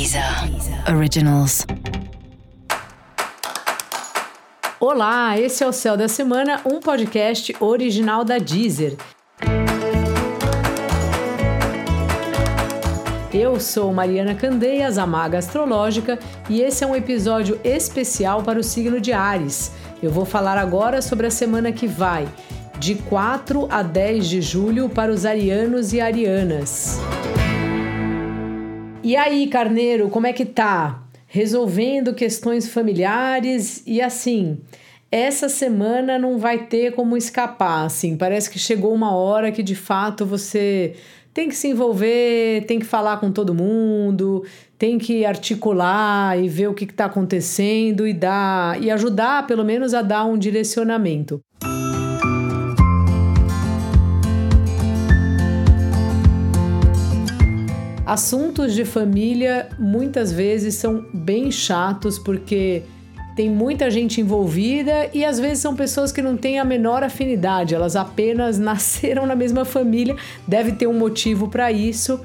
Deezer Originals. Olá, esse é o Céu da Semana, um podcast original da Deezer. Eu sou Mariana Candeias, a Maga Astrológica, e esse é um episódio especial para o signo de Ares. Eu vou falar agora sobre a semana que vai, de 4 a 10 de julho, para os arianos e arianas. E aí, Carneiro, como é que tá? Resolvendo questões familiares e assim, essa semana não vai ter como escapar, assim, parece que chegou uma hora que de fato você tem que se envolver, tem que falar com todo mundo, tem que articular e ver o que está acontecendo e dar e ajudar pelo menos a dar um direcionamento. Assuntos de família muitas vezes são bem chatos porque tem muita gente envolvida e às vezes são pessoas que não têm a menor afinidade, elas apenas nasceram na mesma família, deve ter um motivo para isso.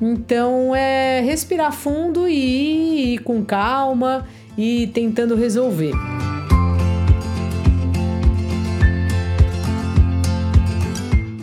Então é respirar fundo e ir, com calma e tentando resolver.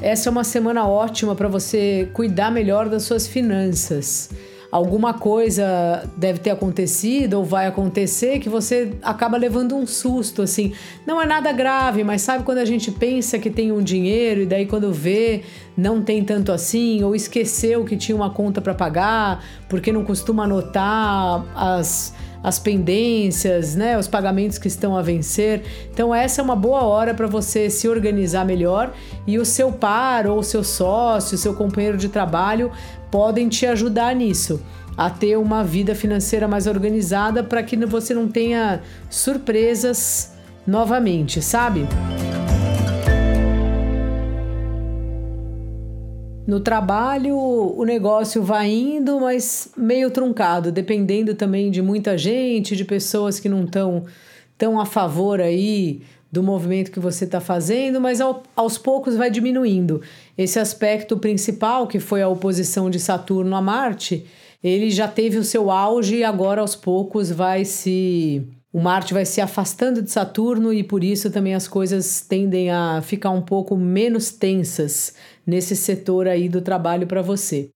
Essa é uma semana ótima para você cuidar melhor das suas finanças. Alguma coisa deve ter acontecido ou vai acontecer que você acaba levando um susto, assim. Não é nada grave, mas sabe quando a gente pensa que tem um dinheiro e daí quando vê não tem tanto assim, ou esqueceu que tinha uma conta para pagar, porque não costuma anotar as as pendências, né, os pagamentos que estão a vencer. Então essa é uma boa hora para você se organizar melhor e o seu par ou seu sócio, seu companheiro de trabalho podem te ajudar nisso a ter uma vida financeira mais organizada para que você não tenha surpresas novamente, sabe? No trabalho, o negócio vai indo, mas meio truncado, dependendo também de muita gente, de pessoas que não estão tão a favor aí do movimento que você está fazendo, mas ao, aos poucos vai diminuindo. Esse aspecto principal, que foi a oposição de Saturno a Marte, ele já teve o seu auge e agora aos poucos vai se o Marte vai se afastando de Saturno e por isso também as coisas tendem a ficar um pouco menos tensas nesse setor aí do trabalho para você.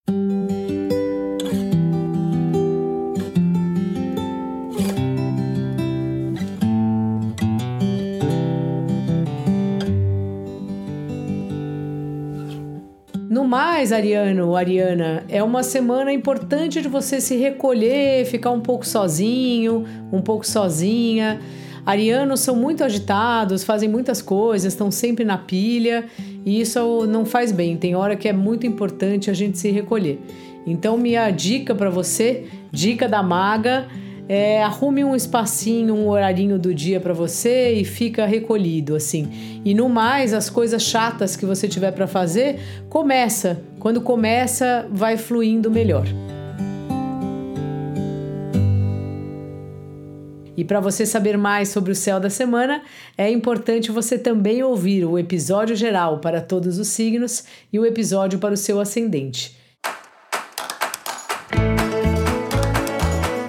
Mais, Ariano, Ariana, é uma semana importante de você se recolher, ficar um pouco sozinho, um pouco sozinha. Arianos são muito agitados, fazem muitas coisas, estão sempre na pilha e isso não faz bem. Tem hora que é muito importante a gente se recolher. Então, minha dica para você, dica da maga, é, arrume um espacinho, um horarinho do dia para você e fica recolhido assim. E no mais, as coisas chatas que você tiver para fazer, começa. Quando começa, vai fluindo melhor. E para você saber mais sobre o céu da semana, é importante você também ouvir o episódio geral para todos os signos e o episódio para o seu ascendente.